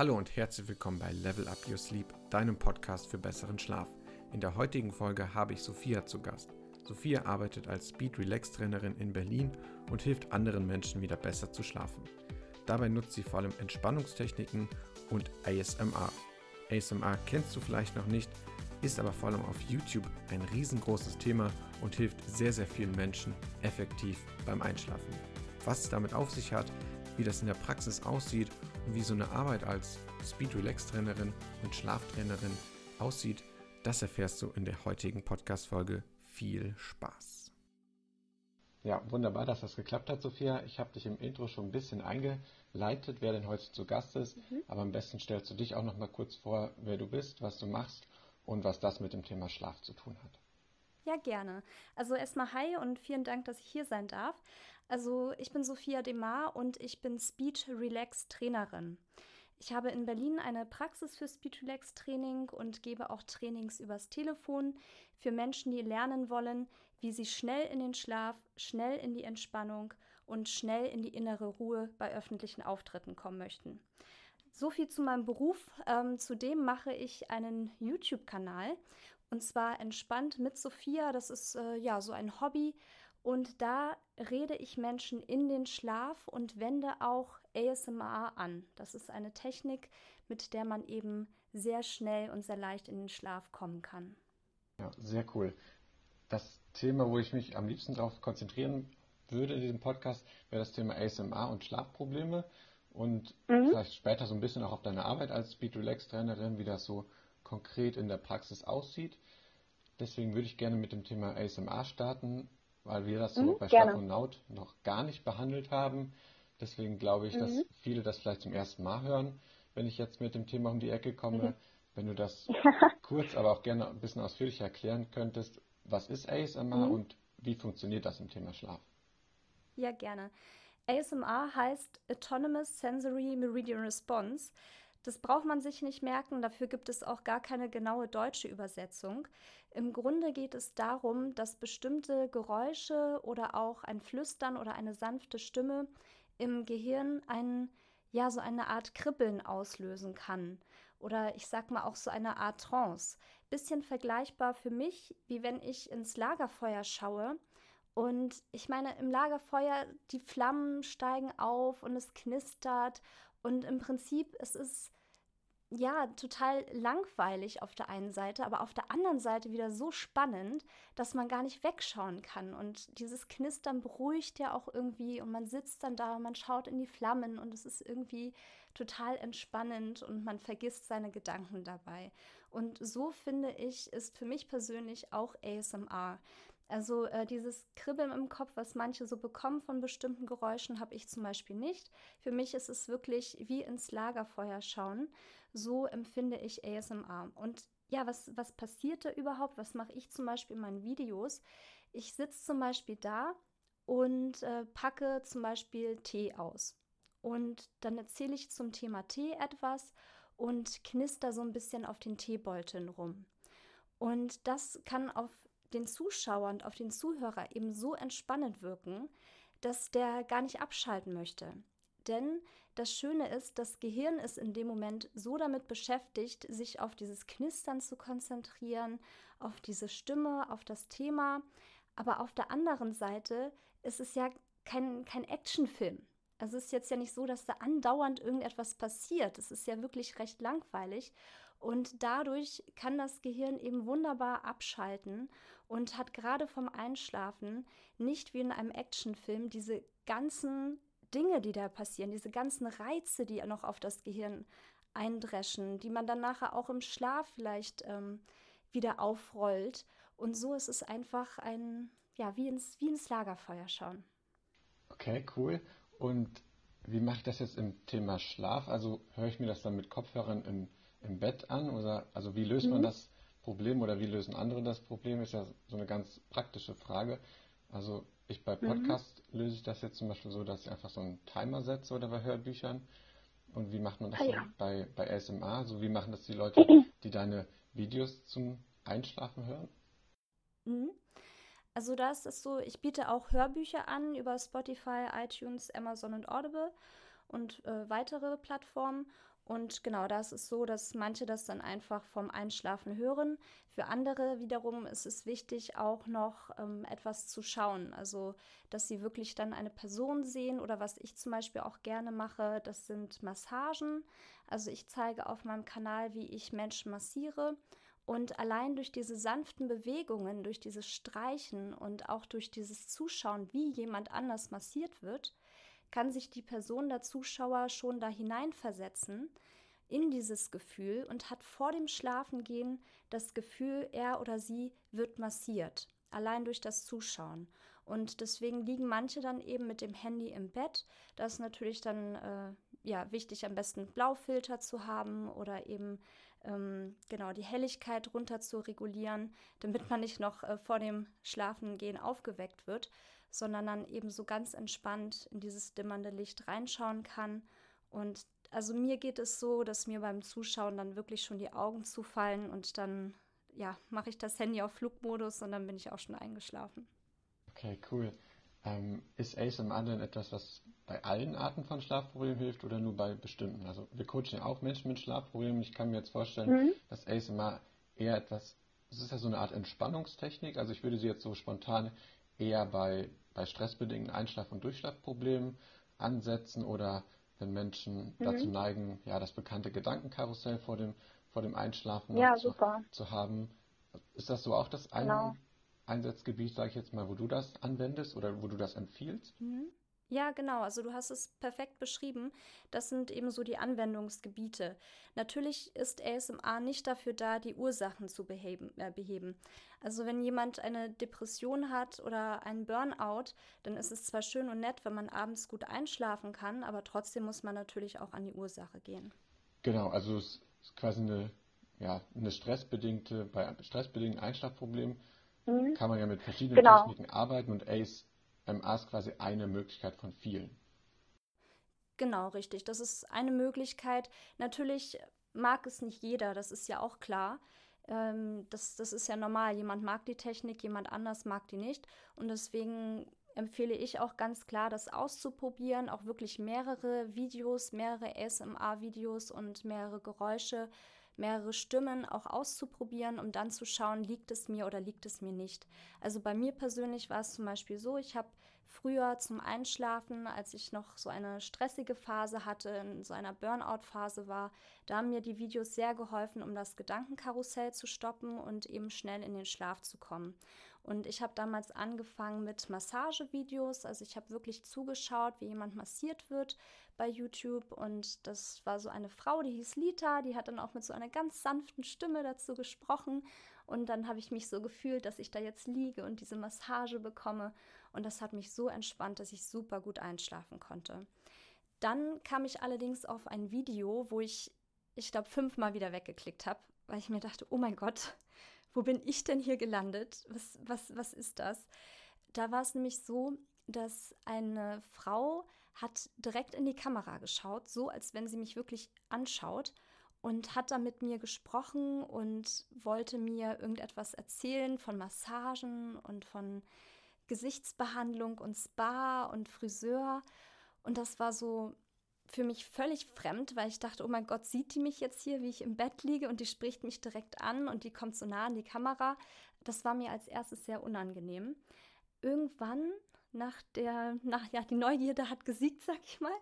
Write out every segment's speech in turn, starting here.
Hallo und herzlich willkommen bei Level Up Your Sleep, deinem Podcast für besseren Schlaf. In der heutigen Folge habe ich Sophia zu Gast. Sophia arbeitet als Speed Relax Trainerin in Berlin und hilft anderen Menschen wieder besser zu schlafen. Dabei nutzt sie vor allem Entspannungstechniken und ASMR. ASMR kennst du vielleicht noch nicht, ist aber vor allem auf YouTube ein riesengroßes Thema und hilft sehr, sehr vielen Menschen effektiv beim Einschlafen. Was es damit auf sich hat, wie das in der Praxis aussieht wie so eine Arbeit als Speed Relax Trainerin und Schlaftrainerin aussieht, das erfährst du in der heutigen Podcast-Folge. Viel Spaß! Ja, wunderbar, dass das geklappt hat, Sophia. Ich habe dich im Intro schon ein bisschen eingeleitet, wer denn heute zu Gast ist. Mhm. Aber am besten stellst du dich auch noch mal kurz vor, wer du bist, was du machst und was das mit dem Thema Schlaf zu tun hat. Ja, gerne. Also erstmal hi und vielen Dank, dass ich hier sein darf. Also ich bin Sophia Demar und ich bin Speech Relax Trainerin. Ich habe in Berlin eine Praxis für Speech Relax Training und gebe auch Trainings übers Telefon für Menschen, die lernen wollen, wie sie schnell in den Schlaf, schnell in die Entspannung und schnell in die innere Ruhe bei öffentlichen Auftritten kommen möchten. So viel zu meinem Beruf. Ähm, zudem mache ich einen YouTube-Kanal und zwar entspannt mit Sophia. Das ist äh, ja so ein Hobby und da rede ich Menschen in den Schlaf und wende auch ASMR an. Das ist eine Technik, mit der man eben sehr schnell und sehr leicht in den Schlaf kommen kann. Ja, sehr cool. Das Thema, wo ich mich am liebsten darauf konzentrieren würde in diesem Podcast, wäre das Thema ASMR und Schlafprobleme und mhm. vielleicht später so ein bisschen auch auf deine Arbeit als Speed Relax Trainerin, wie das so konkret in der Praxis aussieht. Deswegen würde ich gerne mit dem Thema ASMR starten weil wir das so mhm, bei Schlag und Naut noch gar nicht behandelt haben. Deswegen glaube ich, mhm. dass viele das vielleicht zum ersten Mal hören, wenn ich jetzt mit dem Thema um die Ecke komme. Mhm. Wenn du das kurz, aber auch gerne ein bisschen ausführlicher erklären könntest, was ist ASMR mhm. und wie funktioniert das im Thema Schlaf? Ja, gerne. ASMR heißt Autonomous Sensory Meridian Response. Das braucht man sich nicht merken, dafür gibt es auch gar keine genaue deutsche Übersetzung. Im Grunde geht es darum, dass bestimmte Geräusche oder auch ein Flüstern oder eine sanfte Stimme im Gehirn einen, ja, so eine Art Kribbeln auslösen kann. Oder ich sag mal auch so eine Art Trance. Bisschen vergleichbar für mich, wie wenn ich ins Lagerfeuer schaue und ich meine, im Lagerfeuer, die Flammen steigen auf und es knistert und im Prinzip, es ist ja total langweilig auf der einen Seite, aber auf der anderen Seite wieder so spannend, dass man gar nicht wegschauen kann. Und dieses Knistern beruhigt ja auch irgendwie und man sitzt dann da und man schaut in die Flammen und es ist irgendwie total entspannend und man vergisst seine Gedanken dabei. Und so finde ich, ist für mich persönlich auch ASMR. Also äh, dieses Kribbeln im Kopf, was manche so bekommen von bestimmten Geräuschen, habe ich zum Beispiel nicht. Für mich ist es wirklich wie ins Lagerfeuer schauen. So empfinde ich ASMR. Und ja, was, was passiert da überhaupt? Was mache ich zum Beispiel in meinen Videos? Ich sitze zum Beispiel da und äh, packe zum Beispiel Tee aus. Und dann erzähle ich zum Thema Tee etwas und knister so ein bisschen auf den Teebeuteln rum. Und das kann auf den Zuschauer und auf den Zuhörer eben so entspannend wirken, dass der gar nicht abschalten möchte. Denn das Schöne ist, das Gehirn ist in dem Moment so damit beschäftigt, sich auf dieses Knistern zu konzentrieren, auf diese Stimme, auf das Thema. Aber auf der anderen Seite ist es ja kein, kein Actionfilm. Also es ist jetzt ja nicht so, dass da andauernd irgendetwas passiert. Es ist ja wirklich recht langweilig. Und dadurch kann das Gehirn eben wunderbar abschalten und hat gerade vom Einschlafen nicht wie in einem Actionfilm diese ganzen Dinge, die da passieren, diese ganzen Reize, die noch auf das Gehirn eindreschen, die man dann nachher auch im Schlaf vielleicht ähm, wieder aufrollt. Und so ist es einfach ein, ja, wie ins, wie ins Lagerfeuer schauen. Okay, cool. Und wie mache ich das jetzt im Thema Schlaf? Also höre ich mir das dann mit Kopfhörern im im Bett an? Oder also wie löst mhm. man das Problem oder wie lösen andere das Problem? Ist ja so eine ganz praktische Frage. Also ich bei mhm. Podcast mhm. löse ich das jetzt zum Beispiel so, dass ich einfach so einen Timer setze oder bei Hörbüchern. Und wie macht man das ah, ja. bei, bei ASMR? Also wie machen das die Leute, die deine Videos zum Einschlafen hören? Mhm. Also da ist es so, ich biete auch Hörbücher an über Spotify, iTunes, Amazon und Audible und äh, weitere Plattformen. Und genau, da ist so, dass manche das dann einfach vom Einschlafen hören. Für andere wiederum ist es wichtig, auch noch ähm, etwas zu schauen. Also, dass sie wirklich dann eine Person sehen oder was ich zum Beispiel auch gerne mache, das sind Massagen. Also, ich zeige auf meinem Kanal, wie ich Menschen massiere. Und allein durch diese sanften Bewegungen, durch dieses Streichen und auch durch dieses Zuschauen, wie jemand anders massiert wird, kann sich die Person, der Zuschauer, schon da hineinversetzen in dieses Gefühl und hat vor dem Schlafengehen das Gefühl, er oder sie wird massiert, allein durch das Zuschauen. Und deswegen liegen manche dann eben mit dem Handy im Bett. Da ist natürlich dann äh, ja, wichtig, am besten Blaufilter zu haben oder eben ähm, genau die Helligkeit runter zu regulieren, damit man nicht noch äh, vor dem Schlafengehen aufgeweckt wird sondern dann eben so ganz entspannt in dieses dimmernde Licht reinschauen kann. Und also mir geht es so, dass mir beim Zuschauen dann wirklich schon die Augen zufallen und dann ja, mache ich das Handy auf Flugmodus und dann bin ich auch schon eingeschlafen. Okay, cool. Ähm, ist ASMR denn etwas, was bei allen Arten von Schlafproblemen hilft oder nur bei bestimmten? Also wir coachen ja auch Menschen mit Schlafproblemen. Ich kann mir jetzt vorstellen, mhm. dass ASMR eher etwas, es ist ja so eine Art Entspannungstechnik. Also ich würde sie jetzt so spontan eher bei, bei stressbedingten Einschlaf- und Durchschlafproblemen ansetzen oder wenn Menschen mhm. dazu neigen, ja, das bekannte Gedankenkarussell vor dem, vor dem Einschlafen ja, zu, zu, haben. Ist das so auch das Ein genau. Einsatzgebiet, sage ich jetzt mal, wo du das anwendest oder wo du das empfiehlst? Mhm. Ja, genau. Also du hast es perfekt beschrieben. Das sind eben so die Anwendungsgebiete. Natürlich ist ASMR nicht dafür da, die Ursachen zu beheben, äh, beheben. Also wenn jemand eine Depression hat oder einen Burnout, dann ist es zwar schön und nett, wenn man abends gut einschlafen kann, aber trotzdem muss man natürlich auch an die Ursache gehen. Genau, also es ist quasi eine, ja, eine stressbedingte, bei stressbedingten Einschlafproblemen mhm. kann man ja mit verschiedenen genau. Techniken arbeiten und ACE MA ist quasi eine Möglichkeit von vielen. Genau, richtig. Das ist eine Möglichkeit. Natürlich mag es nicht jeder, das ist ja auch klar. Ähm, das, das ist ja normal. Jemand mag die Technik, jemand anders mag die nicht. Und deswegen empfehle ich auch ganz klar, das auszuprobieren, auch wirklich mehrere Videos, mehrere ASMR-Videos und mehrere Geräusche, mehrere Stimmen auch auszuprobieren, um dann zu schauen, liegt es mir oder liegt es mir nicht. Also bei mir persönlich war es zum Beispiel so, ich habe früher zum Einschlafen, als ich noch so eine stressige Phase hatte, in so einer Burnout-Phase war, da haben mir die Videos sehr geholfen, um das Gedankenkarussell zu stoppen und eben schnell in den Schlaf zu kommen. Und ich habe damals angefangen mit Massagevideos. Also ich habe wirklich zugeschaut, wie jemand massiert wird bei YouTube. Und das war so eine Frau, die hieß Lita. Die hat dann auch mit so einer ganz sanften Stimme dazu gesprochen. Und dann habe ich mich so gefühlt, dass ich da jetzt liege und diese Massage bekomme. Und das hat mich so entspannt, dass ich super gut einschlafen konnte. Dann kam ich allerdings auf ein Video, wo ich, ich glaube, fünfmal wieder weggeklickt habe, weil ich mir dachte, oh mein Gott, wo bin ich denn hier gelandet? Was, was, was ist das? Da war es nämlich so, dass eine Frau hat direkt in die Kamera geschaut, so als wenn sie mich wirklich anschaut und hat da mit mir gesprochen und wollte mir irgendetwas erzählen von Massagen und von Gesichtsbehandlung und Spa und Friseur. Und das war so für mich völlig fremd, weil ich dachte, oh mein Gott, sieht die mich jetzt hier, wie ich im Bett liege und die spricht mich direkt an und die kommt so nah an die Kamera. Das war mir als erstes sehr unangenehm. Irgendwann nach der, nach, ja, die Neugierde hat gesiegt, sag ich mal,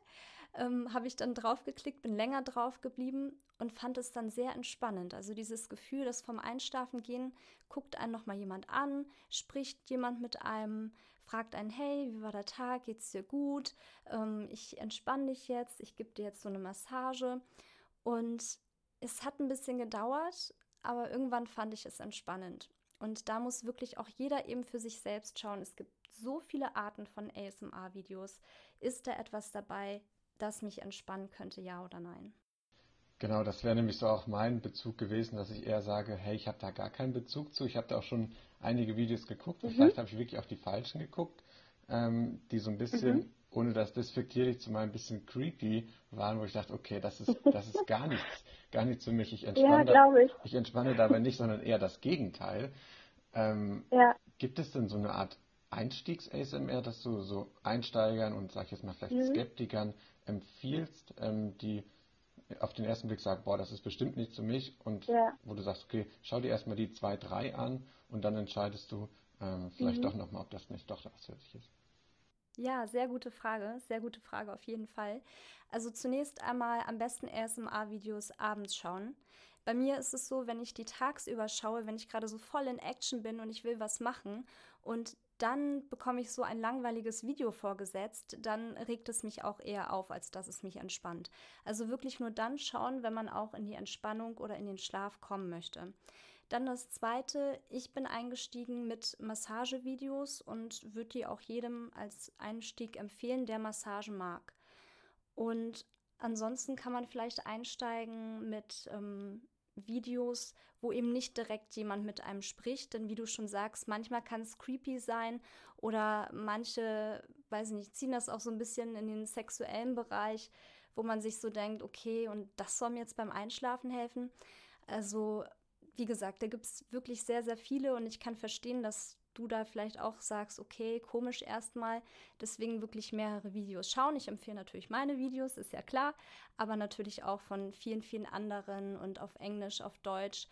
ähm, habe ich dann draufgeklickt, bin länger drauf geblieben und fand es dann sehr entspannend. Also dieses Gefühl, dass vom Einschlafen gehen, guckt einen nochmal jemand an, spricht jemand mit einem, fragt einen, hey, wie war der Tag, geht's dir gut? Ähm, ich entspanne dich jetzt, ich gebe dir jetzt so eine Massage. Und es hat ein bisschen gedauert, aber irgendwann fand ich es entspannend. Und da muss wirklich auch jeder eben für sich selbst schauen. Es gibt so viele Arten von ASMR-Videos. Ist da etwas dabei, das mich entspannen könnte, ja oder nein? Genau, das wäre nämlich so auch mein Bezug gewesen, dass ich eher sage, hey, ich habe da gar keinen Bezug zu. Ich habe da auch schon einige Videos geguckt und mhm. vielleicht habe ich wirklich auch die falschen geguckt, ähm, die so ein bisschen, mhm. ohne das despektierlich zu meinen, ein bisschen creepy waren, wo ich dachte, okay, das ist, das ist gar nichts, gar nichts für mich. Ich entspanne, ja, ich. ich entspanne dabei nicht, sondern eher das Gegenteil. Ähm, ja. Gibt es denn so eine Art Einstiegs-ASMR, dass du so Einsteigern und sag ich jetzt mal vielleicht mhm. Skeptikern empfiehlst, ähm, die auf den ersten Blick sagt, boah, das ist bestimmt nichts für mich und ja. wo du sagst, okay, schau dir erstmal die zwei, drei an und dann entscheidest du ähm, vielleicht mhm. doch nochmal, ob das nicht doch was für dich ist. Ja, sehr gute Frage, sehr gute Frage auf jeden Fall. Also zunächst einmal am besten ASMR-Videos abends schauen. Bei mir ist es so, wenn ich die tagsüber schaue, wenn ich gerade so voll in Action bin und ich will was machen und dann bekomme ich so ein langweiliges Video vorgesetzt, dann regt es mich auch eher auf, als dass es mich entspannt. Also wirklich nur dann schauen, wenn man auch in die Entspannung oder in den Schlaf kommen möchte. Dann das zweite, ich bin eingestiegen mit Massagevideos und würde die auch jedem als Einstieg empfehlen, der Massagen mag. Und ansonsten kann man vielleicht einsteigen mit ähm, Videos, wo eben nicht direkt jemand mit einem spricht. Denn wie du schon sagst, manchmal kann es creepy sein oder manche, weiß ich nicht, ziehen das auch so ein bisschen in den sexuellen Bereich, wo man sich so denkt, okay, und das soll mir jetzt beim Einschlafen helfen. Also, wie gesagt, da gibt es wirklich sehr, sehr viele und ich kann verstehen, dass du da vielleicht auch sagst, okay, komisch erstmal, deswegen wirklich mehrere Videos schauen. Ich empfehle natürlich meine Videos, ist ja klar, aber natürlich auch von vielen, vielen anderen und auf Englisch, auf Deutsch.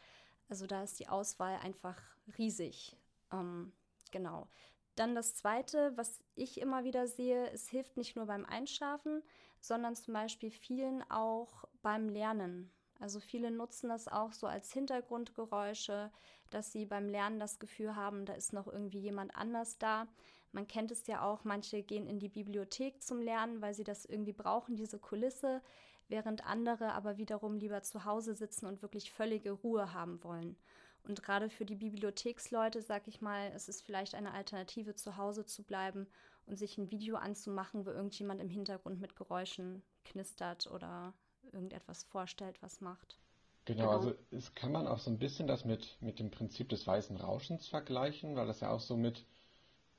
Also da ist die Auswahl einfach riesig. Ähm, genau. Dann das Zweite, was ich immer wieder sehe, es hilft nicht nur beim Einschlafen, sondern zum Beispiel vielen auch beim Lernen. Also viele nutzen das auch so als Hintergrundgeräusche, dass sie beim Lernen das Gefühl haben, da ist noch irgendwie jemand anders da. Man kennt es ja auch, manche gehen in die Bibliothek zum Lernen, weil sie das irgendwie brauchen, diese Kulisse, während andere aber wiederum lieber zu Hause sitzen und wirklich völlige Ruhe haben wollen. Und gerade für die Bibliotheksleute, sag ich mal, es ist vielleicht eine Alternative, zu Hause zu bleiben und sich ein Video anzumachen, wo irgendjemand im Hintergrund mit Geräuschen knistert oder irgendetwas vorstellt, was macht. Genau, genau, also es kann man auch so ein bisschen das mit, mit dem Prinzip des weißen Rauschens vergleichen, weil das ja auch so mit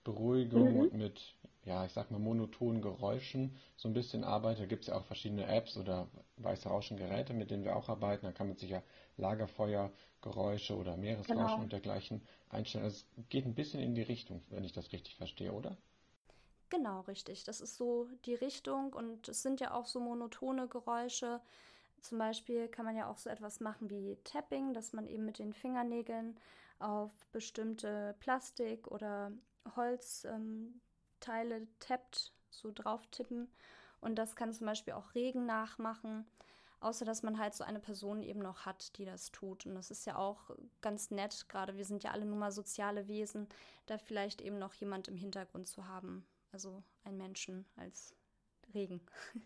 Beruhigung mhm. und mit, ja, ich sag mal, monotonen Geräuschen so ein bisschen arbeitet. Da gibt es ja auch verschiedene Apps oder weiße Rauschengeräte, mit denen wir auch arbeiten. Da kann man sich ja Lagerfeuergeräusche oder Meeresrauschen genau. und dergleichen einstellen. Also es geht ein bisschen in die Richtung, wenn ich das richtig verstehe, oder? Genau, richtig. Das ist so die Richtung und es sind ja auch so monotone Geräusche. Zum Beispiel kann man ja auch so etwas machen wie Tapping, dass man eben mit den Fingernägeln auf bestimmte Plastik- oder Holzteile ähm, tappt, so drauf tippen. Und das kann zum Beispiel auch Regen nachmachen. Außer dass man halt so eine Person eben noch hat, die das tut. Und das ist ja auch ganz nett, gerade wir sind ja alle nun mal soziale Wesen, da vielleicht eben noch jemand im Hintergrund zu haben. Also ein Menschen als Regen.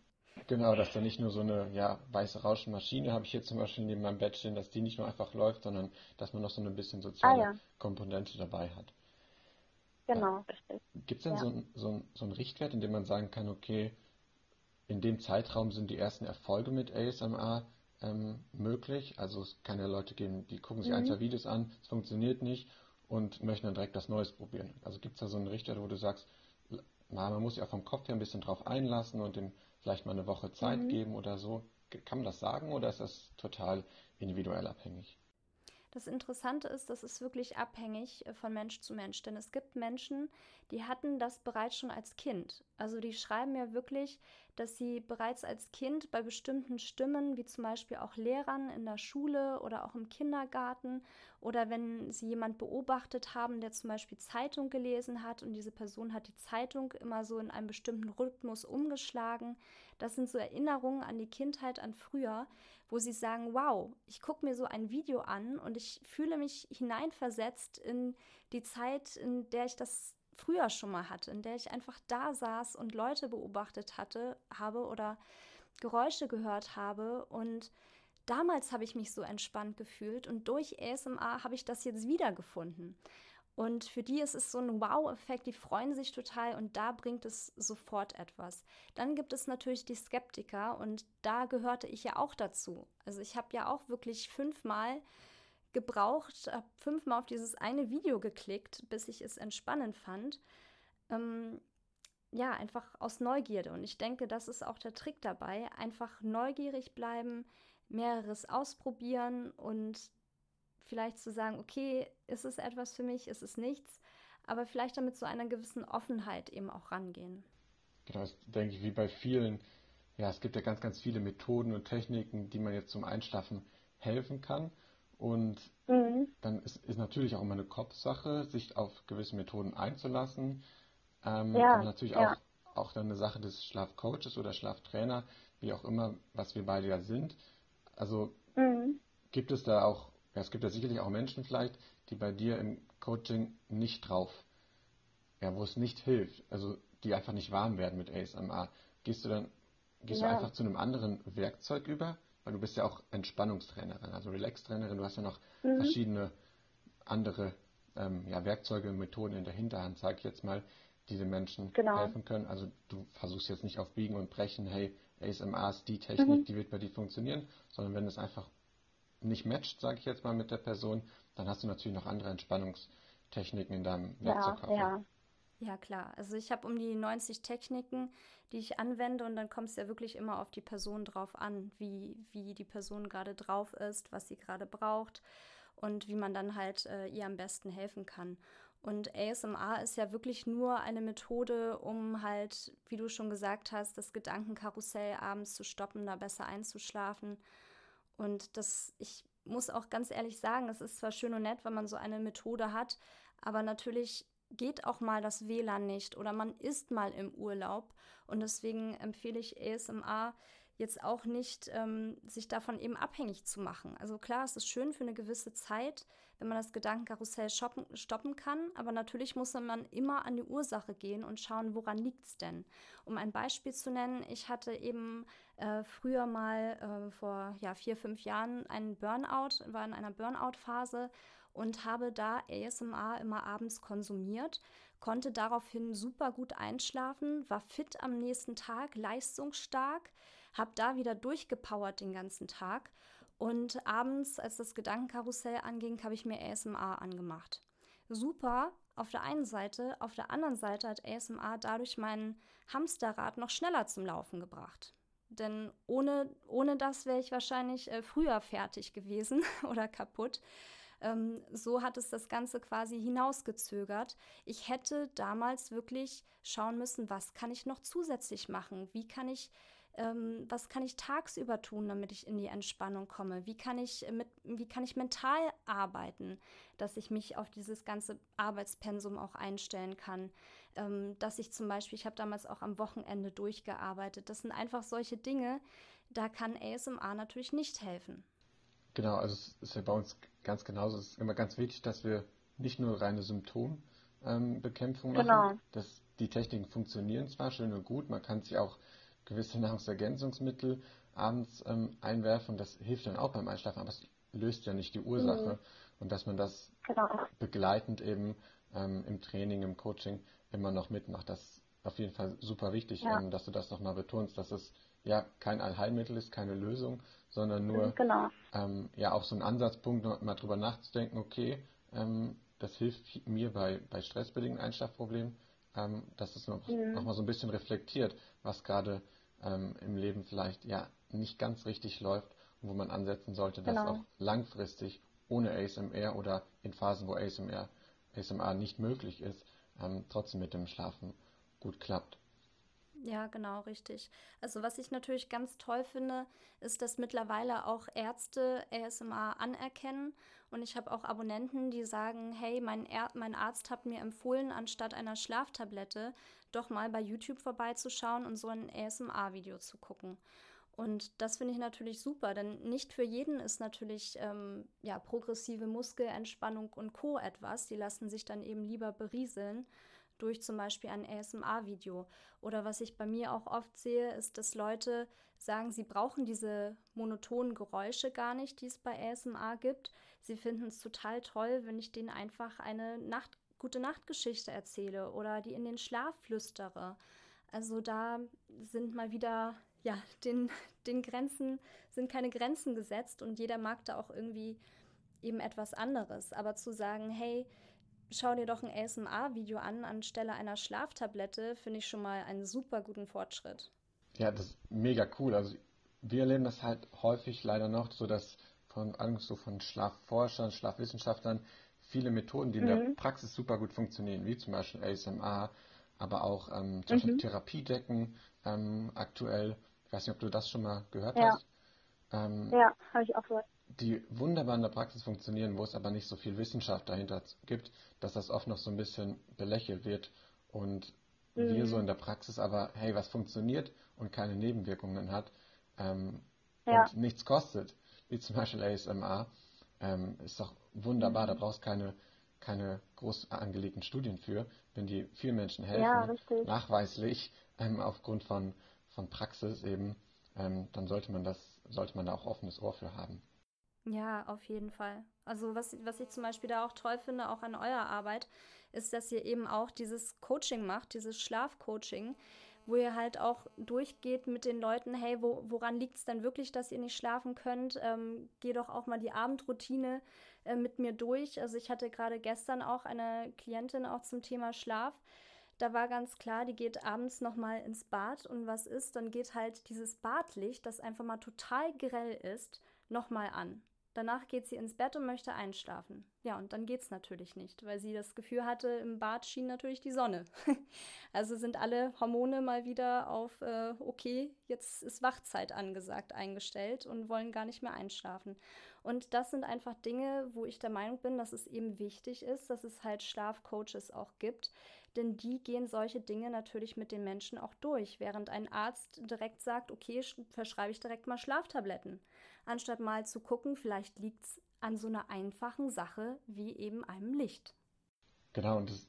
Genau, dass da nicht nur so eine ja, weiße Rauschenmaschine habe ich hier zum Beispiel neben meinem Bett stehen, dass die nicht nur einfach läuft, sondern dass man noch so ein bisschen soziale ah, ja. Komponente dabei hat. Genau, richtig. Gibt es denn ja. so, ein, so, ein, so einen Richtwert, in dem man sagen kann, okay, in dem Zeitraum sind die ersten Erfolge mit ASMR ähm, möglich? Also es kann ja Leute geben, die gucken sich mhm. ein, zwei Videos an, es funktioniert nicht und möchten dann direkt das Neues probieren. Also gibt es da so einen Richtwert, wo du sagst, na, man muss sich auch vom Kopf her ein bisschen drauf einlassen und dem vielleicht mal eine Woche Zeit mhm. geben oder so. Kann man das sagen oder ist das total individuell abhängig? Das Interessante ist, das ist wirklich abhängig äh, von Mensch zu Mensch, denn es gibt Menschen, die hatten das bereits schon als Kind. Also die schreiben ja wirklich, dass sie bereits als Kind bei bestimmten Stimmen, wie zum Beispiel auch Lehrern in der Schule oder auch im Kindergarten oder wenn sie jemand beobachtet haben, der zum Beispiel Zeitung gelesen hat und diese Person hat die Zeitung immer so in einem bestimmten Rhythmus umgeschlagen. Das sind so Erinnerungen an die Kindheit, an früher, wo sie sagen, wow, ich gucke mir so ein Video an und ich fühle mich hineinversetzt in die Zeit, in der ich das früher schon mal hatte, in der ich einfach da saß und Leute beobachtet hatte, habe oder Geräusche gehört habe und damals habe ich mich so entspannt gefühlt und durch ASMR habe ich das jetzt wiedergefunden. Und für die ist es so ein Wow-Effekt, die freuen sich total und da bringt es sofort etwas. Dann gibt es natürlich die Skeptiker und da gehörte ich ja auch dazu. Also ich habe ja auch wirklich fünfmal gebraucht, habe fünfmal auf dieses eine Video geklickt, bis ich es entspannend fand. Ähm, ja, einfach aus Neugierde. Und ich denke, das ist auch der Trick dabei. Einfach neugierig bleiben, mehreres ausprobieren und vielleicht zu sagen, okay, ist es etwas für mich, ist es nichts, aber vielleicht damit zu einer gewissen Offenheit eben auch rangehen. Genau, das denke ich, wie bei vielen ja, es gibt ja ganz, ganz viele Methoden und Techniken, die man jetzt zum Einschlafen helfen kann. Und mhm. dann ist, ist natürlich auch immer eine Kopfsache, sich auf gewisse Methoden einzulassen. Ähm, ja, aber natürlich ja. auch, auch dann eine Sache des Schlafcoaches oder Schlaftrainer, wie auch immer, was wir beide ja sind. Also mhm. gibt es da auch, ja, es gibt ja sicherlich auch Menschen vielleicht, die bei dir im Coaching nicht drauf, ja, wo es nicht hilft, also die einfach nicht warm werden mit ASMR. Gehst du dann, gehst ja. du einfach zu einem anderen Werkzeug über? Weil du bist ja auch Entspannungstrainerin, also Relax-Trainerin, du hast ja noch mhm. verschiedene andere ähm, ja, Werkzeuge und Methoden in der Hinterhand, sag ich jetzt mal, die den Menschen genau. helfen können. Also du versuchst jetzt nicht auf Biegen und Brechen, hey, ASMR ist die Technik, mhm. die wird bei dir funktionieren, sondern wenn es einfach nicht matcht, sage ich jetzt mal, mit der Person, dann hast du natürlich noch andere Entspannungstechniken in deinem Werkzeugkoffer. Ja, ja. Ja, klar. Also ich habe um die 90 Techniken, die ich anwende und dann kommt es ja wirklich immer auf die Person drauf an, wie, wie die Person gerade drauf ist, was sie gerade braucht und wie man dann halt äh, ihr am besten helfen kann. Und ASMR ist ja wirklich nur eine Methode, um halt, wie du schon gesagt hast, das Gedankenkarussell abends zu stoppen, da besser einzuschlafen. Und das, ich muss auch ganz ehrlich sagen, es ist zwar schön und nett, wenn man so eine Methode hat, aber natürlich geht auch mal das WLAN nicht oder man ist mal im Urlaub. Und deswegen empfehle ich ASMR jetzt auch nicht, ähm, sich davon eben abhängig zu machen. Also klar, es ist schön für eine gewisse Zeit, wenn man das Gedankenkarussell shoppen, stoppen kann, aber natürlich muss man immer an die Ursache gehen und schauen, woran liegt es denn. Um ein Beispiel zu nennen, ich hatte eben äh, früher mal äh, vor ja, vier, fünf Jahren einen Burnout, war in einer Burnout-Phase und habe da ASMR immer abends konsumiert, konnte daraufhin super gut einschlafen, war fit am nächsten Tag, leistungsstark, habe da wieder durchgepowert den ganzen Tag und abends, als das Gedankenkarussell anging, habe ich mir ASMR angemacht. Super auf der einen Seite, auf der anderen Seite hat ASMR dadurch mein Hamsterrad noch schneller zum Laufen gebracht. Denn ohne, ohne das wäre ich wahrscheinlich äh, früher fertig gewesen oder kaputt. Ähm, so hat es das Ganze quasi hinausgezögert. Ich hätte damals wirklich schauen müssen, was kann ich noch zusätzlich machen? Wie kann ich ähm, was kann ich tagsüber tun, damit ich in die Entspannung komme? Wie kann ich mit, wie kann ich mental arbeiten, dass ich mich auf dieses ganze Arbeitspensum auch einstellen kann? Ähm, dass ich zum Beispiel, ich habe damals auch am Wochenende durchgearbeitet. Das sind einfach solche Dinge, da kann ASMR natürlich nicht helfen. Genau, also es ist ja bei uns ganz genauso. Es ist immer ganz wichtig, dass wir nicht nur reine Symptombekämpfung machen. Genau. Dass die Techniken funktionieren zwar schön und gut, man kann sich auch gewisse Nahrungsergänzungsmittel abends ähm, einwerfen. Das hilft dann auch beim Einschlafen, aber es löst ja nicht die Ursache. Mhm. Und dass man das genau. begleitend eben ähm, im Training, im Coaching immer noch mitmacht. Das ist auf jeden Fall super wichtig, ja. ähm, dass du das nochmal betonst, dass es ja kein Allheilmittel ist, keine Lösung, sondern nur genau. ähm, ja auch so ein Ansatzpunkt, mal drüber nachzudenken, okay, ähm, das hilft mir bei, bei stressbedingten Einschlafproblemen, ähm, dass es noch, mhm. noch mal so ein bisschen reflektiert, was gerade ähm, im Leben vielleicht ja nicht ganz richtig läuft und wo man ansetzen sollte, dass genau. auch langfristig ohne ASMR oder in Phasen, wo ASMR, ASMR nicht möglich ist, ähm, trotzdem mit dem Schlafen gut klappt. Ja, genau, richtig. Also was ich natürlich ganz toll finde, ist, dass mittlerweile auch Ärzte ASMR anerkennen. Und ich habe auch Abonnenten, die sagen, hey, mein, er mein Arzt hat mir empfohlen, anstatt einer Schlaftablette doch mal bei YouTube vorbeizuschauen und so ein ASMR-Video zu gucken. Und das finde ich natürlich super, denn nicht für jeden ist natürlich ähm, ja, progressive Muskelentspannung und Co. etwas. Die lassen sich dann eben lieber berieseln durch zum Beispiel ein ASMR-Video. Oder was ich bei mir auch oft sehe, ist, dass Leute sagen, sie brauchen diese monotonen Geräusche gar nicht, die es bei ASMR gibt. Sie finden es total toll, wenn ich denen einfach eine Nacht gute Nachtgeschichte erzähle oder die in den Schlaf flüstere. Also da sind mal wieder, ja, den, den Grenzen, sind keine Grenzen gesetzt und jeder mag da auch irgendwie eben etwas anderes. Aber zu sagen, hey, schau dir doch ein ASMR-Video an anstelle einer Schlaftablette, finde ich schon mal einen super guten Fortschritt. Ja, das ist mega cool. Also wir erleben das halt häufig leider noch, so dass von so von Schlafforschern, Schlafwissenschaftlern viele Methoden, die in der mhm. Praxis super gut funktionieren, wie zum Beispiel ASMR, aber auch ähm, zum Beispiel mhm. Therapiedecken ähm, aktuell Ich weiß nicht, ob du das schon mal gehört Ja. hast. Ähm, Ja, habe ich auch gehört. Die wunderbar in der Praxis funktionieren, wo es aber nicht so viel Wissenschaft dahinter gibt, dass das oft noch so ein bisschen belächelt wird und wir Mhm. so in der Praxis aber, hey, was funktioniert und keine Nebenwirkungen hat ähm, Ja. und nichts kostet, wie zum Beispiel ASMR, ähm, ist doch wunderbar. Mhm. Da brauchst keine, keine groß angelegten Studien für, wenn die vielen Menschen helfen, Ja, nachweislich ähm, aufgrund von, von Praxis eben, ähm, dann sollte man das, sollte man da auch offenes Ohr für haben. Ja, auf jeden Fall. Also was, was ich zum Beispiel da auch toll finde, auch an eurer Arbeit, ist, dass ihr eben auch dieses Coaching macht, dieses Schlafcoaching, wo ihr halt auch durchgeht mit den Leuten, hey, wo, woran liegt es denn wirklich, dass ihr nicht schlafen könnt? Ähm, geh doch auch mal die Abendroutine äh, mit mir durch. Also ich hatte gerade gestern auch eine Klientin auch zum Thema Schlaf. Da war ganz klar, die geht abends nochmal ins Bad und was ist, dann geht halt dieses Badlicht, das einfach mal total grell ist, nochmal an. Danach geht sie ins Bett und möchte einschlafen. Ja, und dann geht's natürlich nicht, weil sie das Gefühl hatte, im Bad schien natürlich die Sonne. also sind alle Hormone mal wieder auf, äh, okay, jetzt ist Wachzeit angesagt, eingestellt und wollen gar nicht mehr einschlafen. Und das sind einfach Dinge, wo ich der Meinung bin, dass es eben wichtig ist, dass es halt Schlafcoaches auch gibt, denn die gehen solche Dinge natürlich mit den Menschen auch durch, während ein Arzt direkt sagt, okay, verschreibe ich direkt mal Schlaftabletten, anstatt mal zu gucken, vielleicht liegt es an so einer einfachen Sache wie eben einem Licht. Genau, und das,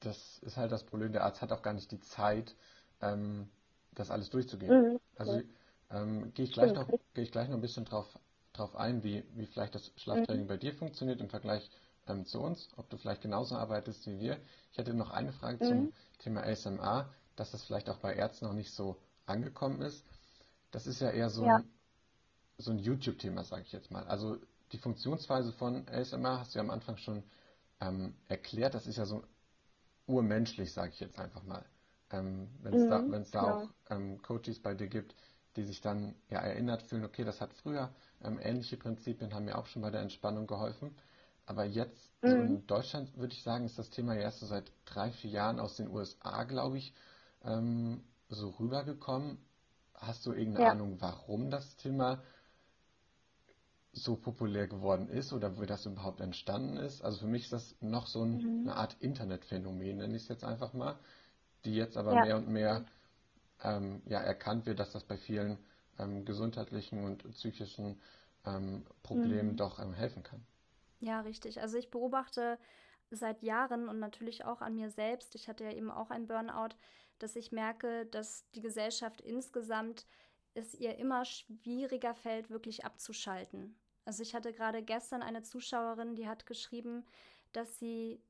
das ist halt das Problem. Der Arzt hat auch gar nicht die Zeit, ähm, das alles durchzugehen. Mhm. Also ähm, gehe ich gleich noch, gehe ich gleich noch ein bisschen drauf, drauf ein, wie, wie vielleicht das Schlaftraining Mhm. bei dir funktioniert im Vergleich ähm, zu uns, ob du vielleicht genauso arbeitest wie wir. Ich hätte noch eine Frage zum Mhm. Thema ASMR, dass das vielleicht auch bei Ärzten noch nicht so angekommen ist. Das ist ja eher so Ja. ein, so ein YouTube-Thema, sage ich jetzt mal. Also die Funktionsweise von ASMR hast du ja am Anfang schon ähm, erklärt. Das ist ja so urmenschlich, sage ich jetzt einfach mal. Ähm, wenn es da, Mhm, wenn es da genau. auch ähm, Coaches bei dir gibt, die sich dann ja erinnert fühlen, okay, das hat früher ähm, ähnliche Prinzipien, haben mir auch schon bei der Entspannung geholfen. Aber jetzt, so Mhm. in Deutschland würde ich sagen, ist das Thema ja erst so seit drei, vier Jahren aus den USA, glaube ich, ähm, so rübergekommen. Hast du irgendeine Ja. Ahnung, warum das Thema so populär geworden ist oder wie das überhaupt entstanden ist? Also für mich ist das noch so ein, Mhm. eine Art Internetphänomen, nenne ich es jetzt einfach mal, die jetzt aber Ja. mehr und mehr ähm, ja, erkannt wird, dass das bei vielen ähm, gesundheitlichen und psychischen ähm, Problemen Mhm. doch ähm, helfen kann. Ja, richtig. Also ich beobachte seit Jahren und natürlich auch an mir selbst, ich hatte ja eben auch ein Burnout, dass ich merke, dass die Gesellschaft insgesamt es ihr immer schwieriger fällt, wirklich abzuschalten. Also ich hatte gerade gestern eine Zuschauerin, die hat geschrieben, dass sie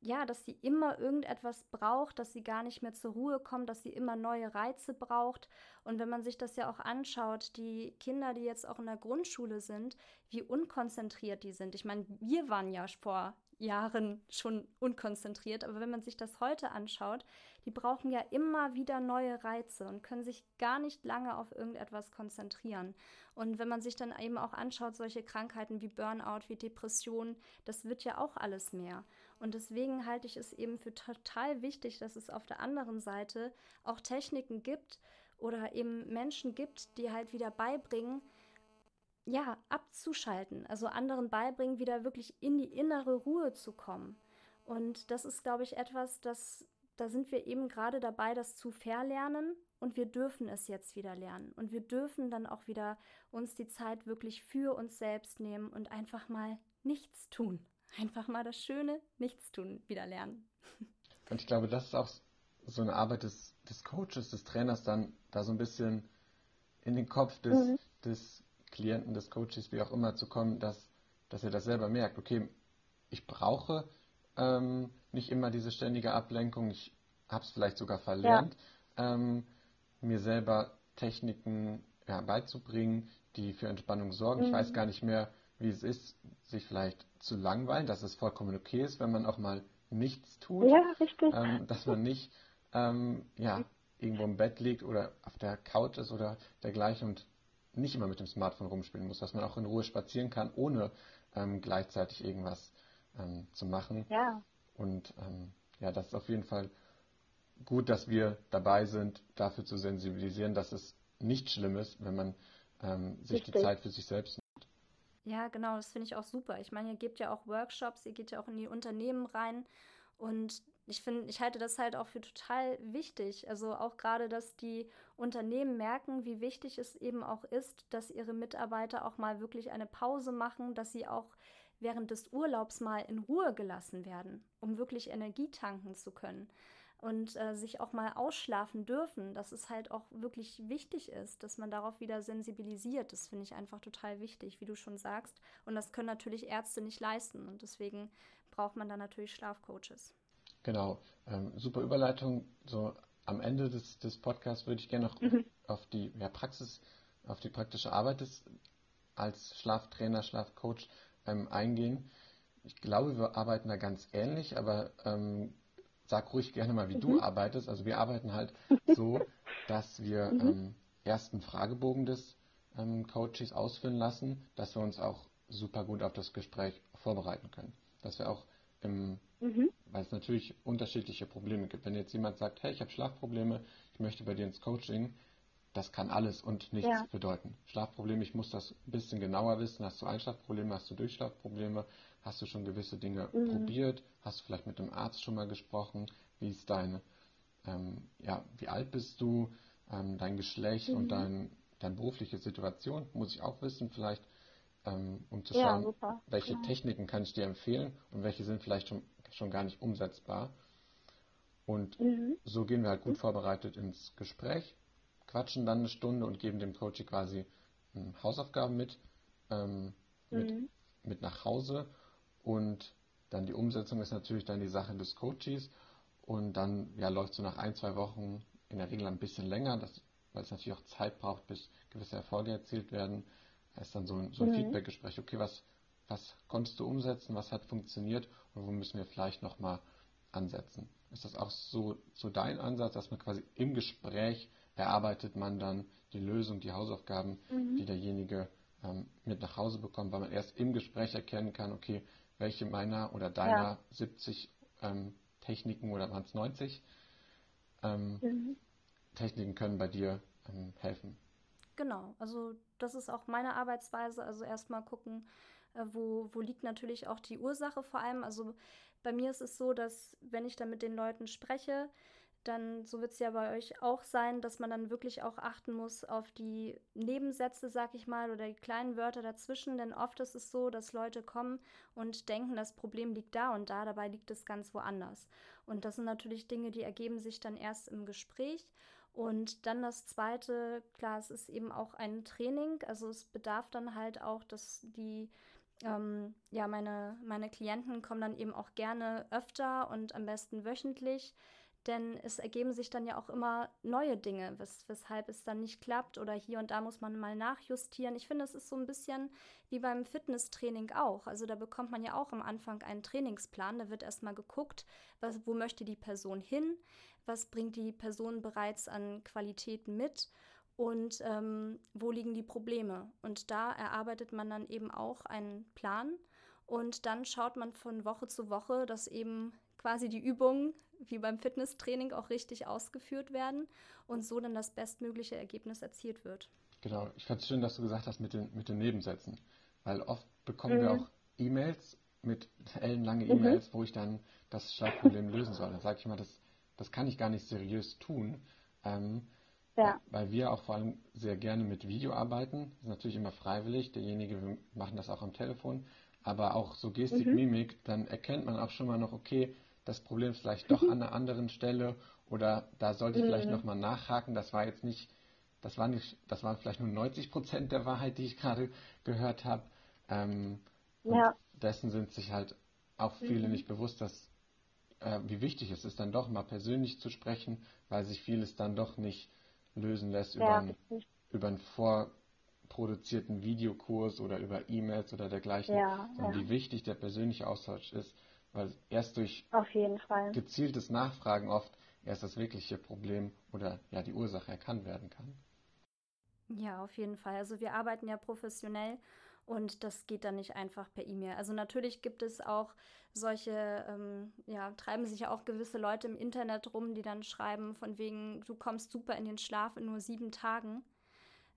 ja, dass sie immer irgendetwas braucht, dass sie gar nicht mehr zur Ruhe kommt, dass sie immer neue Reize braucht. Und wenn man sich das ja auch anschaut, die Kinder, die jetzt auch in der Grundschule sind, wie unkonzentriert die sind. Ich meine, wir waren ja vor Jahren schon unkonzentriert, aber wenn man sich das heute anschaut, die brauchen ja immer wieder neue Reize und können sich gar nicht lange auf irgendetwas konzentrieren. Und wenn man sich dann eben auch anschaut, solche Krankheiten wie Burnout, wie Depression, das wird ja auch alles mehr. Und deswegen halte ich es eben für total wichtig, dass es auf der anderen Seite auch Techniken gibt oder eben Menschen gibt, die halt wieder beibringen, ja, abzuschalten, also anderen beibringen, wieder wirklich in die innere Ruhe zu kommen. Und das ist, glaube ich, etwas, das, da sind wir eben gerade dabei, das zu verlernen und wir dürfen es jetzt wieder lernen. Und wir dürfen dann auch wieder uns die Zeit wirklich für uns selbst nehmen und einfach mal nichts tun. Einfach mal das schöne Nichtstun wieder lernen. Und ich glaube, das ist auch so eine Arbeit des, des Coaches, des Trainers, dann da so ein bisschen in den Kopf des, Mhm. des Klienten, des Coaches, wie auch immer, zu kommen, dass, dass er das selber merkt. Okay, ich brauche ähm, nicht immer diese ständige Ablenkung. Ich habe es vielleicht sogar verlernt, ähm, mir selber Techniken ja, beizubringen, die für Entspannung sorgen. Ich weiß Mhm. gar nicht mehr, wie es ist, sich vielleicht zu langweilen, dass es vollkommen okay ist, wenn man auch mal nichts tut Ja, richtig. ähm, dass man nicht ähm, ja, irgendwo im Bett liegt oder auf der Couch ist oder dergleichen und nicht immer mit dem Smartphone rumspielen muss, dass man auch in Ruhe spazieren kann, ohne ähm, gleichzeitig irgendwas ähm, zu machen. Ja, Und ähm, ja, das ist auf jeden Fall gut, dass wir dabei sind, dafür zu sensibilisieren, dass es nicht schlimm ist, wenn man ähm, sich Richtig. die Zeit für sich selbst nimmt. Ja, genau, das finde ich auch super. Ich meine, ihr gebt ja auch Workshops, ihr geht ja auch in die Unternehmen rein und ich finde, ich halte das halt auch für total wichtig. Also auch gerade, dass die Unternehmen merken, wie wichtig es eben auch ist, dass ihre Mitarbeiter auch mal wirklich eine Pause machen, dass sie auch während des Urlaubs mal in Ruhe gelassen werden, um wirklich Energie tanken zu können und äh, sich auch mal ausschlafen dürfen, dass es halt auch wirklich wichtig ist, dass man darauf wieder sensibilisiert. Das finde ich einfach total wichtig, wie du schon sagst. Und das können natürlich Ärzte nicht leisten. Und deswegen braucht man dann natürlich Schlafcoaches. Genau, ähm, super Überleitung. So am Ende des, des Podcasts würde ich gerne noch mhm. auf die ja, Praxis, auf die praktische Arbeit des, als Schlaftrainer, Schlafcoach ähm, eingehen. Ich glaube, wir arbeiten da ganz ähnlich, aber ähm, sag ruhig gerne mal, wie mhm. du arbeitest. Also wir arbeiten halt so, dass wir mhm. ähm, erst einen Fragebogen des ähm, Coaches ausfüllen lassen, dass wir uns auch super gut auf das Gespräch vorbereiten können. Dass wir auch im, mhm. weil es natürlich unterschiedliche Probleme gibt. Wenn jetzt jemand sagt, hey, ich habe Schlafprobleme, ich möchte bei dir ins Coaching, das kann alles und nichts ja. bedeuten. Schlafprobleme, ich muss das ein bisschen genauer wissen. Hast du Einschlafprobleme, hast du Durchschlafprobleme, hast du schon gewisse Dinge mhm. probiert, hast du vielleicht mit dem Arzt schon mal gesprochen, wie ist deine, ähm, ja, wie alt bist du, ähm, dein Geschlecht mhm. und dein, deine berufliche Situation, muss ich auch wissen, vielleicht, ähm, um zu schauen, ja, welche ja. Techniken kann ich dir empfehlen und welche sind vielleicht schon, schon gar nicht umsetzbar. Und mhm. so gehen wir halt gut vorbereitet ins Gespräch quatschen dann eine Stunde und geben dem Coach quasi hm, Hausaufgaben mit, ähm, mhm. mit, mit nach Hause. Und dann die Umsetzung ist natürlich dann die Sache des Coaches. Und dann ja, läuft so nach ein, zwei Wochen in der Regel ein bisschen länger, das, weil es natürlich auch Zeit braucht, bis gewisse Erfolge erzielt werden. Ist dann so ein, so ein mhm. Feedbackgespräch. Okay, was, was konntest du umsetzen, was hat funktioniert und wo müssen wir vielleicht nochmal ansetzen? Ist das auch so, so dein Ansatz, dass man quasi im Gespräch erarbeitet man dann die Lösung, die Hausaufgaben, mhm. die derjenige ähm, mit nach Hause bekommt, weil man erst im Gespräch erkennen kann, okay, welche meiner oder deiner ja. 70 ähm, Techniken oder waren es 90 ähm, mhm. Techniken können bei dir ähm, helfen. Genau, also das ist auch meine Arbeitsweise. Also erstmal gucken, äh, wo, wo liegt natürlich auch die Ursache vor allem. Also bei mir ist es so, dass wenn ich dann mit den Leuten spreche, dann, so wird es ja bei euch auch sein, dass man dann wirklich auch achten muss auf die Nebensätze, sag ich mal, oder die kleinen Wörter dazwischen. Denn oft ist es so, dass Leute kommen und denken, das Problem liegt da und da, dabei liegt es ganz woanders. Und das sind natürlich Dinge, die ergeben sich dann erst im Gespräch. Und dann das Zweite, klar, es ist eben auch ein Training. Also es bedarf dann halt auch, dass die ähm, ja, meine, meine Klienten kommen dann eben auch gerne öfter und am besten wöchentlich denn es ergeben sich dann ja auch immer neue Dinge, wes weshalb es dann nicht klappt oder hier und da muss man mal nachjustieren. Ich finde, es ist so ein bisschen wie beim Fitnesstraining auch. Also da bekommt man ja auch am Anfang einen Trainingsplan. Da wird erstmal geguckt, was, wo möchte die Person hin, was bringt die Person bereits an Qualitäten mit und ähm, wo liegen die Probleme. Und da erarbeitet man dann eben auch einen Plan. Und dann schaut man von Woche zu Woche, dass eben quasi die Übungen wie beim Fitnesstraining auch richtig ausgeführt werden und so dann das bestmögliche Ergebnis erzielt wird. Genau, ich fand es schön, dass du gesagt hast mit den, mit den Nebensätzen, weil oft bekommen mhm. wir auch E-Mails mit ellenlange mhm. E-Mails, mhm. wo ich dann das Schlafproblem lösen soll. Dann sage ich mal, das, das kann ich gar nicht seriös tun, ähm, ja. weil wir auch vor allem sehr gerne mit Video arbeiten. Das ist natürlich immer freiwillig, derjenige, wir machen das auch am Telefon, aber auch so Gestik, mhm. Mimik, dann erkennt man auch schon mal noch, okay, das Problem ist vielleicht doch an einer anderen Stelle oder da sollte ich mhm. vielleicht nochmal nachhaken. Das war jetzt nicht, das war nicht, das waren vielleicht nur 90 Prozent der Wahrheit, die ich gerade gehört habe. Ähm, ja. Dessen sind sich halt auch viele mhm. nicht bewusst, dass äh, wie wichtig es ist, dann doch mal persönlich zu sprechen, weil sich vieles dann doch nicht lösen lässt ja, über, ein, über einen vorproduzierten Videokurs oder über E-Mails oder dergleichen, ja, ja. wie wichtig der persönliche Austausch ist weil erst durch gezieltes Nachfragen oft erst das wirkliche Problem oder ja die Ursache erkannt werden kann. Ja, auf jeden Fall. Also wir arbeiten ja professionell und das geht dann nicht einfach per E-Mail. Also natürlich gibt es auch solche, ähm, ja, treiben sich ja auch gewisse Leute im Internet rum, die dann schreiben von wegen, du kommst super in den Schlaf in nur sieben Tagen.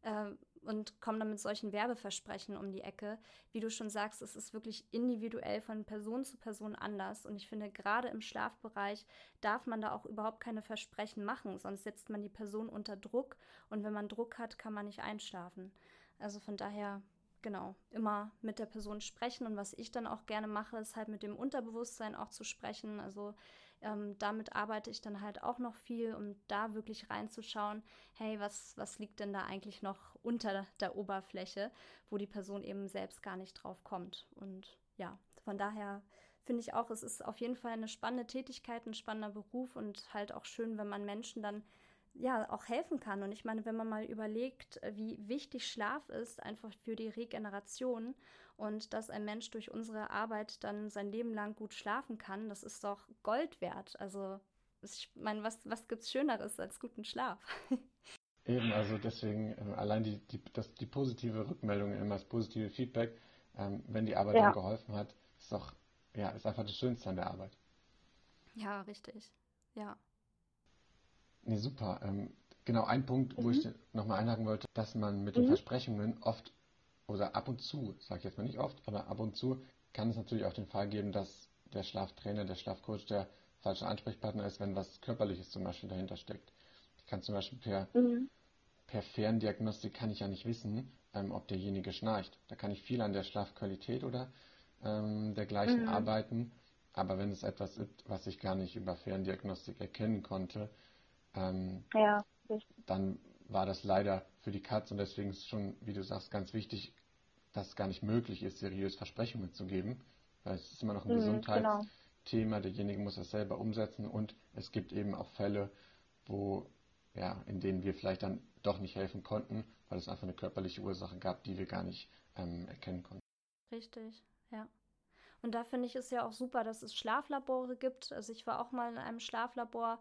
äh, und kommen dann mit solchen Werbeversprechen um die Ecke. Wie du schon sagst, es ist wirklich individuell von Person zu Person anders. Und ich finde, gerade im Schlafbereich darf man da auch überhaupt keine Versprechen machen, sonst setzt man die Person unter Druck. Und wenn man Druck hat, kann man nicht einschlafen. Also von daher genau, immer mit der Person sprechen. Und was ich dann auch gerne mache, ist halt mit dem Unterbewusstsein auch zu sprechen. Also ähm, damit arbeite ich dann halt auch noch viel, um da wirklich reinzuschauen, hey, was, was liegt denn da eigentlich noch unter der Oberfläche, wo die Person eben selbst gar nicht drauf kommt. Und ja, von daher finde ich auch, es ist auf jeden Fall eine spannende Tätigkeit, ein spannender Beruf und halt auch schön, wenn man Menschen dann ja auch helfen kann. Und ich meine, wenn man mal überlegt, äh, wie wichtig Schlaf ist, einfach für die Regeneration und dass ein Mensch durch unsere Arbeit dann sein Leben lang gut schlafen kann, das ist doch Gold wert. Also ich meine, was, was gibt es Schöneres als guten Schlaf? Eben, also deswegen ähm, allein die, die, das, die positive Rückmeldung, immer das positive Feedback, ähm, wenn die Arbeit ja. geholfen hat, ist doch, ja, ist einfach das Schönste an der Arbeit. Ja, richtig. Ja. Nee, super. Ähm, genau, ein Punkt, mhm. wo ich nochmal einhaken wollte, dass man mit den mhm. Versprechungen oft oder ab und zu, sage ich jetzt mal nicht oft, aber ab und zu kann es natürlich auch den Fall geben, dass der Schlaftrainer, der Schlafcoach der falsche Ansprechpartner ist, wenn was Körperliches zum Beispiel dahinter steckt. Ich kann zum Beispiel per, mhm. per Ferndiagnostik kann ich ja nicht wissen, ähm, ob derjenige schnarcht. Da kann ich viel an der Schlafqualität oder ähm, dergleichen mhm. arbeiten. Aber wenn es etwas ist, was ich gar nicht über Ferndiagnostik erkennen konnte, ähm, ja, dann war das leider für die Katz und deswegen ist es schon, wie du sagst, ganz wichtig, dass es gar nicht möglich ist, seriös Versprechungen zu geben, weil es ist immer noch ein mhm, Gesundheitsthema, genau. derjenige muss das selber umsetzen und es gibt eben auch Fälle, wo, ja, in denen wir vielleicht dann doch nicht helfen konnten, weil es einfach eine körperliche Ursache gab, die wir gar nicht ähm, erkennen konnten. Richtig, ja. Und da finde ich es ja auch super, dass es Schlaflabore gibt. Also ich war auch mal in einem Schlaflabor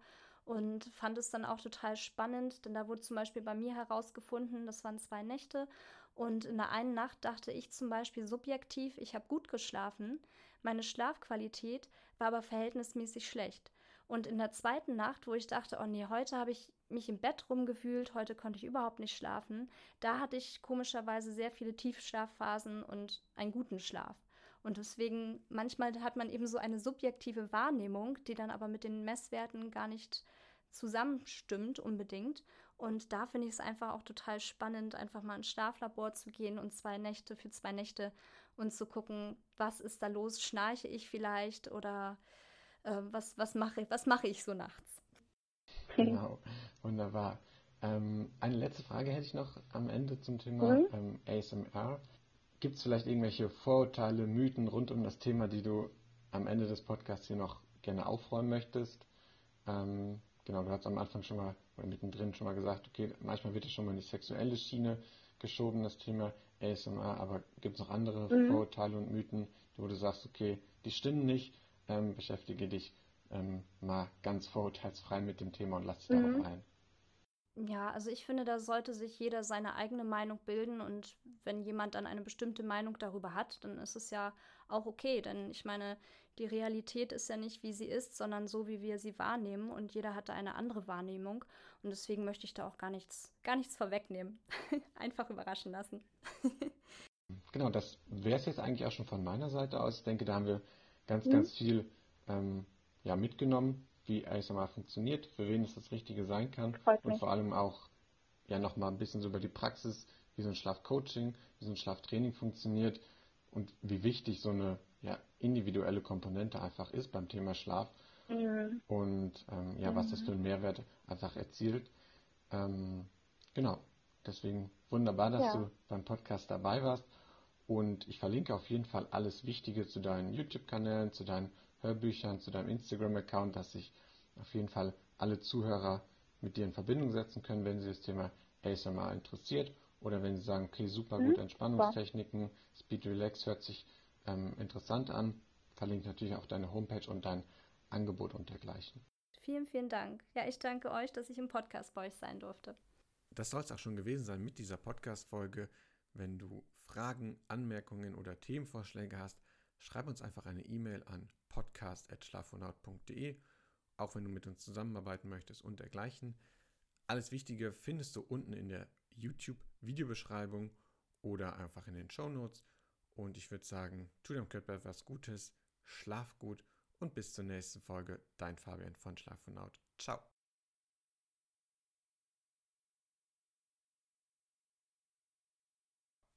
und fand es dann auch total spannend, denn da wurde zum Beispiel bei mir herausgefunden, das waren zwei Nächte und in der einen Nacht dachte ich zum Beispiel subjektiv, ich habe gut geschlafen, meine Schlafqualität war aber verhältnismäßig schlecht. Und in der zweiten Nacht, wo ich dachte, oh nee, heute habe ich mich im Bett rumgefühlt, heute konnte ich überhaupt nicht schlafen, da hatte ich komischerweise sehr viele Tiefschlafphasen und einen guten Schlaf. Und deswegen, manchmal hat man eben so eine subjektive Wahrnehmung, die dann aber mit den Messwerten gar nicht zusammenstimmt unbedingt. Und da finde ich es einfach auch total spannend, einfach mal ins Schlaflabor zu gehen und zwei Nächte für zwei Nächte und zu gucken, was ist da los? Schnarche ich vielleicht oder äh, was, was mache was mach ich so nachts? Genau, wunderbar. Ähm, eine letzte Frage hätte ich noch am Ende zum Thema mhm. ähm, ASMR. Gibt es vielleicht irgendwelche Vorurteile, Mythen rund um das Thema, die du am Ende des Podcasts hier noch gerne aufräumen möchtest? Ähm, Genau, du hast am Anfang schon mal, oder mittendrin schon mal gesagt, okay, manchmal wird es schon mal in die sexuelle Schiene geschoben, das Thema ASMR, aber gibt es noch andere mhm. Vorurteile und Mythen, wo du sagst, okay, die stimmen nicht, ähm, beschäftige dich ähm, mal ganz vorurteilsfrei mit dem Thema und lass dich mhm. darauf ein. Ja, also ich finde, da sollte sich jeder seine eigene Meinung bilden und wenn jemand dann eine bestimmte Meinung darüber hat, dann ist es ja auch okay, denn ich meine, die Realität ist ja nicht, wie sie ist, sondern so, wie wir sie wahrnehmen. Und jeder hat da eine andere Wahrnehmung. Und deswegen möchte ich da auch gar nichts, gar nichts vorwegnehmen. Einfach überraschen lassen. genau, das wäre es jetzt eigentlich auch schon von meiner Seite aus. Ich denke, da haben wir ganz, mhm. ganz viel ähm, ja, mitgenommen, wie ASMR funktioniert, für wen es das Richtige sein kann. Und vor allem auch ja nochmal ein bisschen so über die Praxis, wie so ein Schlafcoaching, wie so ein Schlaftraining funktioniert und wie wichtig so eine individuelle Komponente einfach ist beim Thema Schlaf mhm. und ähm, ja, mhm. was das für einen Mehrwert einfach erzielt. Ähm, genau, deswegen wunderbar, dass ja. du beim Podcast dabei warst und ich verlinke auf jeden Fall alles Wichtige zu deinen YouTube-Kanälen, zu deinen Hörbüchern, zu deinem Instagram-Account, dass sich auf jeden Fall alle Zuhörer mit dir in Verbindung setzen können, wenn sie das Thema ASMR interessiert oder wenn sie sagen, okay, super gut, mhm. Entspannungstechniken, Speed Relax hört sich ähm, interessant an. Verlinkt natürlich auch deine Homepage und dein Angebot und dergleichen. Vielen, vielen Dank. Ja, ich danke euch, dass ich im Podcast bei euch sein durfte. Das soll es auch schon gewesen sein mit dieser Podcast-Folge. Wenn du Fragen, Anmerkungen oder Themenvorschläge hast, schreib uns einfach eine E-Mail an podcast.schlafvonaut.de, auch wenn du mit uns zusammenarbeiten möchtest und dergleichen. Alles Wichtige findest du unten in der YouTube-Videobeschreibung oder einfach in den Show Notes. Und ich würde sagen, tu dem Körper was Gutes, schlaf gut und bis zur nächsten Folge. Dein Fabian von Schlaf und Out. Ciao.